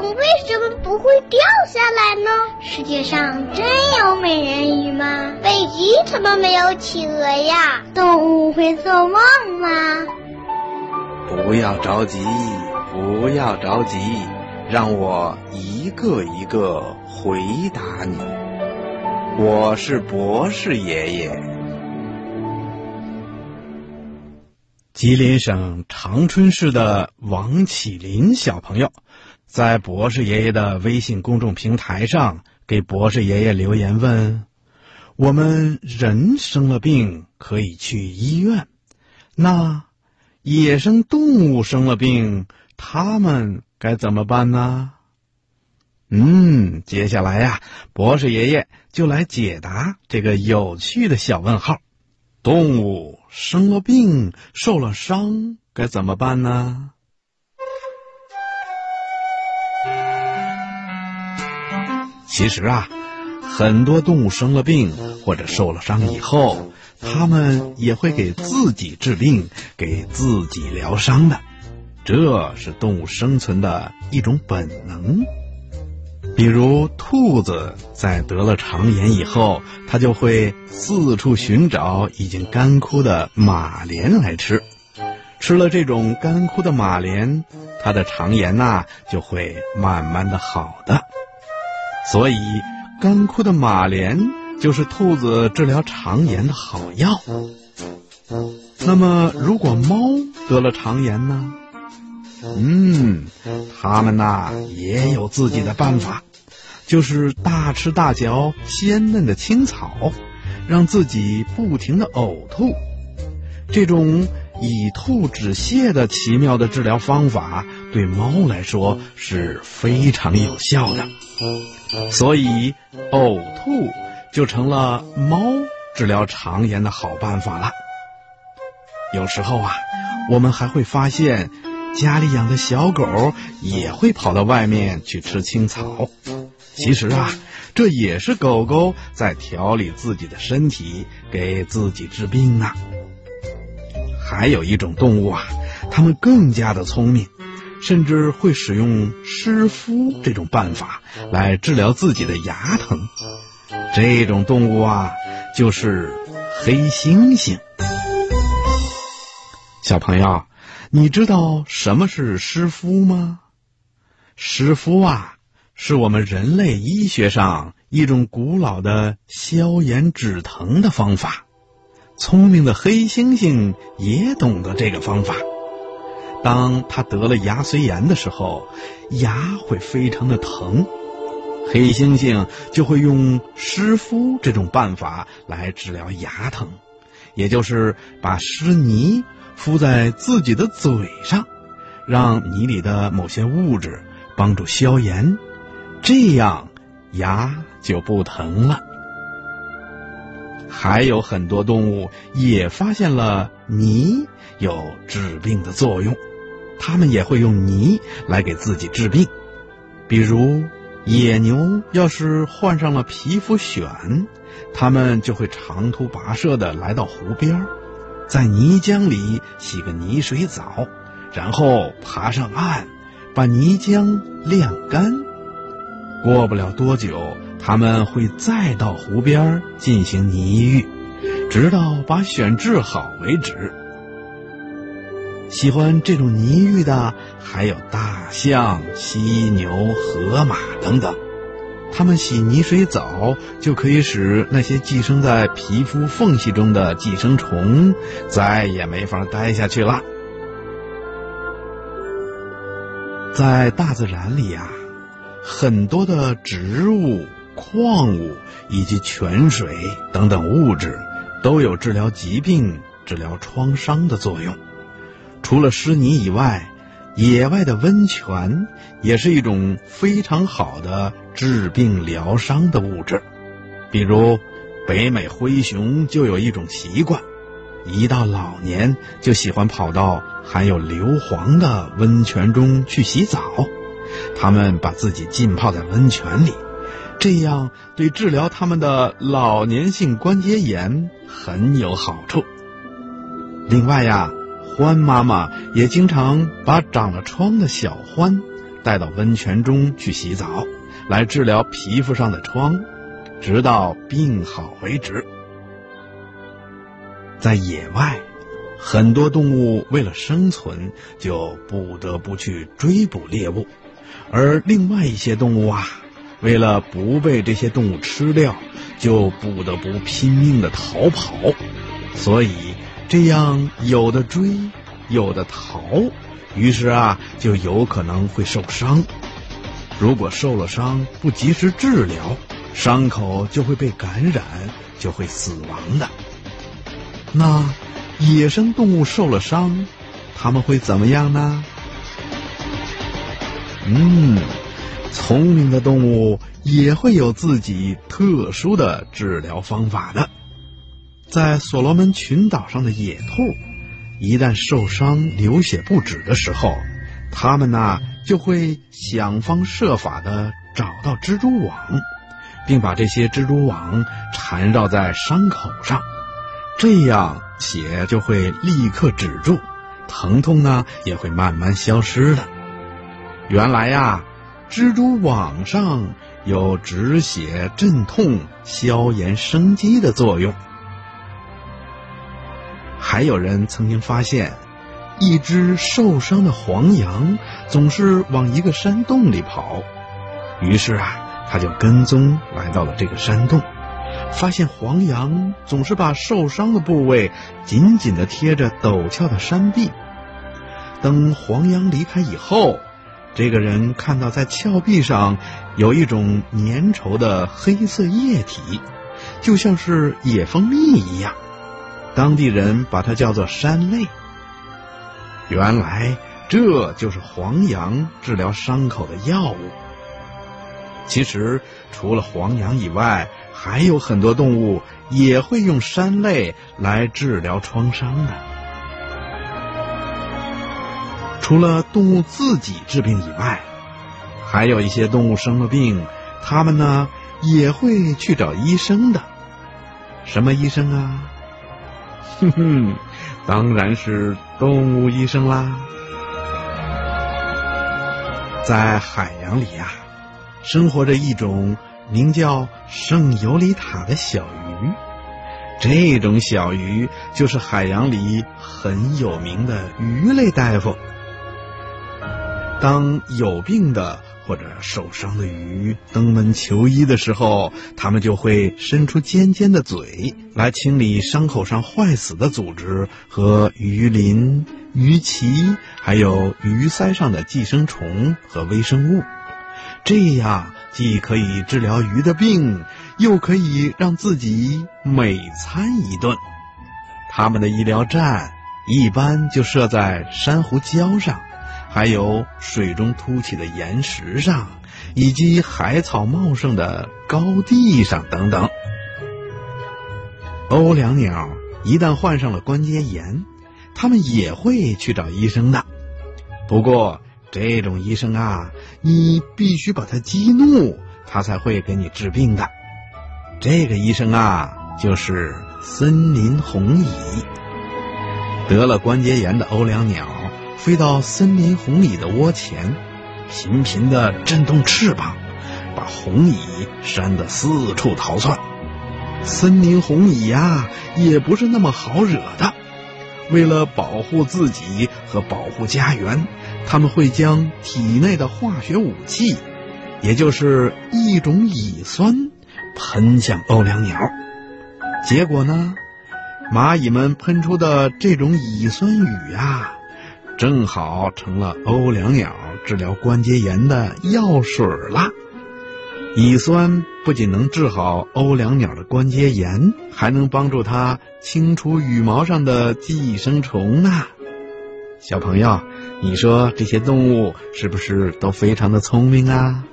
为什么不会掉下来呢？世界上真有美人鱼吗？北极怎么没有企鹅呀？动物会做梦吗？不要着急，不要着急，让我一个一个回答你。我是博士爷爷。吉林省长春市的王启林小朋友，在博士爷爷的微信公众平台上给博士爷爷留言问：“我们人生了病可以去医院，那野生动物生了病，他们该怎么办呢？”嗯，接下来呀，博士爷爷就来解答这个有趣的小问号：动物生了病、受了伤，该怎么办呢？其实啊，很多动物生了病或者受了伤以后，它们也会给自己治病、给自己疗伤的，这是动物生存的一种本能。比如，兔子在得了肠炎以后，它就会四处寻找已经干枯的马莲来吃。吃了这种干枯的马莲，它的肠炎呐就会慢慢的好的。所以，干枯的马莲就是兔子治疗肠炎的好药。那么，如果猫得了肠炎呢？嗯，它们呐也有自己的办法，就是大吃大嚼鲜嫩的青草，让自己不停的呕吐。这种以吐止泻的奇妙的治疗方法，对猫来说是非常有效的。所以，呕吐就成了猫治疗肠炎的好办法了。有时候啊，我们还会发现。家里养的小狗也会跑到外面去吃青草，其实啊，这也是狗狗在调理自己的身体，给自己治病呢。还有一种动物啊，它们更加的聪明，甚至会使用湿敷这种办法来治疗自己的牙疼。这种动物啊，就是黑猩猩。小朋友。你知道什么是湿敷吗？湿敷啊，是我们人类医学上一种古老的消炎止疼的方法。聪明的黑猩猩也懂得这个方法。当他得了牙髓炎的时候，牙会非常的疼，黑猩猩就会用湿敷这种办法来治疗牙疼，也就是把湿泥。敷在自己的嘴上，让泥里的某些物质帮助消炎，这样牙就不疼了。还有很多动物也发现了泥有治病的作用，他们也会用泥来给自己治病。比如野牛要是患上了皮肤癣，他们就会长途跋涉的来到湖边。在泥浆里洗个泥水澡，然后爬上岸，把泥浆晾干。过不了多久，他们会再到湖边进行泥浴，直到把癣治好为止。喜欢这种泥浴的还有大象、犀牛、河马等等。它们洗泥水澡，就可以使那些寄生在皮肤缝隙中的寄生虫再也没法待下去了。在大自然里呀，很多的植物、矿物以及泉水等等物质，都有治疗疾病、治疗创伤的作用。除了湿泥以外，野外的温泉也是一种非常好的治病疗伤的物质，比如北美灰熊就有一种习惯，一到老年就喜欢跑到含有硫磺的温泉中去洗澡，他们把自己浸泡在温泉里，这样对治疗他们的老年性关节炎很有好处。另外呀。獾妈妈也经常把长了疮的小獾带到温泉中去洗澡，来治疗皮肤上的疮，直到病好为止。在野外，很多动物为了生存，就不得不去追捕猎物，而另外一些动物啊，为了不被这些动物吃掉，就不得不拼命的逃跑。所以，这样有的追，有的逃。于是啊，就有可能会受伤。如果受了伤不及时治疗，伤口就会被感染，就会死亡的。那野生动物受了伤，他们会怎么样呢？嗯，聪明的动物也会有自己特殊的治疗方法的。在所罗门群岛上的野兔。一旦受伤流血不止的时候，他们呢就会想方设法的找到蜘蛛网，并把这些蜘蛛网缠绕在伤口上，这样血就会立刻止住，疼痛呢也会慢慢消失的。原来呀，蜘蛛网上有止血、镇痛、消炎生机的作用。还有人曾经发现，一只受伤的黄羊总是往一个山洞里跑。于是啊，他就跟踪来到了这个山洞，发现黄羊总是把受伤的部位紧紧的贴着陡峭的山壁。等黄羊离开以后，这个人看到在峭壁上有一种粘稠的黑色液体，就像是野蜂蜜一样。当地人把它叫做山泪。原来这就是黄羊治疗伤口的药物。其实除了黄羊以外，还有很多动物也会用山泪来治疗创伤的。除了动物自己治病以外，还有一些动物生了病，他们呢也会去找医生的。什么医生啊？哼哼，当然是动物医生啦。在海洋里呀，生活着一种名叫圣尤里塔的小鱼。这种小鱼就是海洋里很有名的鱼类大夫。当有病的。或者受伤的鱼登门求医的时候，他们就会伸出尖尖的嘴来清理伤口上坏死的组织和鱼鳞、鱼鳍，还有鱼鳃上的寄生虫和微生物。这样既可以治疗鱼的病，又可以让自己美餐一顿。他们的医疗站一般就设在珊瑚礁上。还有水中凸起的岩石上，以及海草茂盛的高地上等等。欧良鸟一旦患上了关节炎，它们也会去找医生的。不过，这种医生啊，你必须把他激怒，他才会给你治病的。这个医生啊，就是森林红蚁。得了关节炎的欧良鸟。飞到森林红蚁的窝前，频频的震动翅膀，把红蚁扇得四处逃窜。森林红蚁呀，也不是那么好惹的。为了保护自己和保护家园，他们会将体内的化学武器，也就是一种蚁酸，喷向欧良鸟。结果呢，蚂蚁们喷出的这种蚁酸雨啊。正好成了欧良鸟治疗关节炎的药水了。乙酸不仅能治好欧良鸟的关节炎，还能帮助它清除羽毛上的寄生虫呢。小朋友，你说这些动物是不是都非常的聪明啊？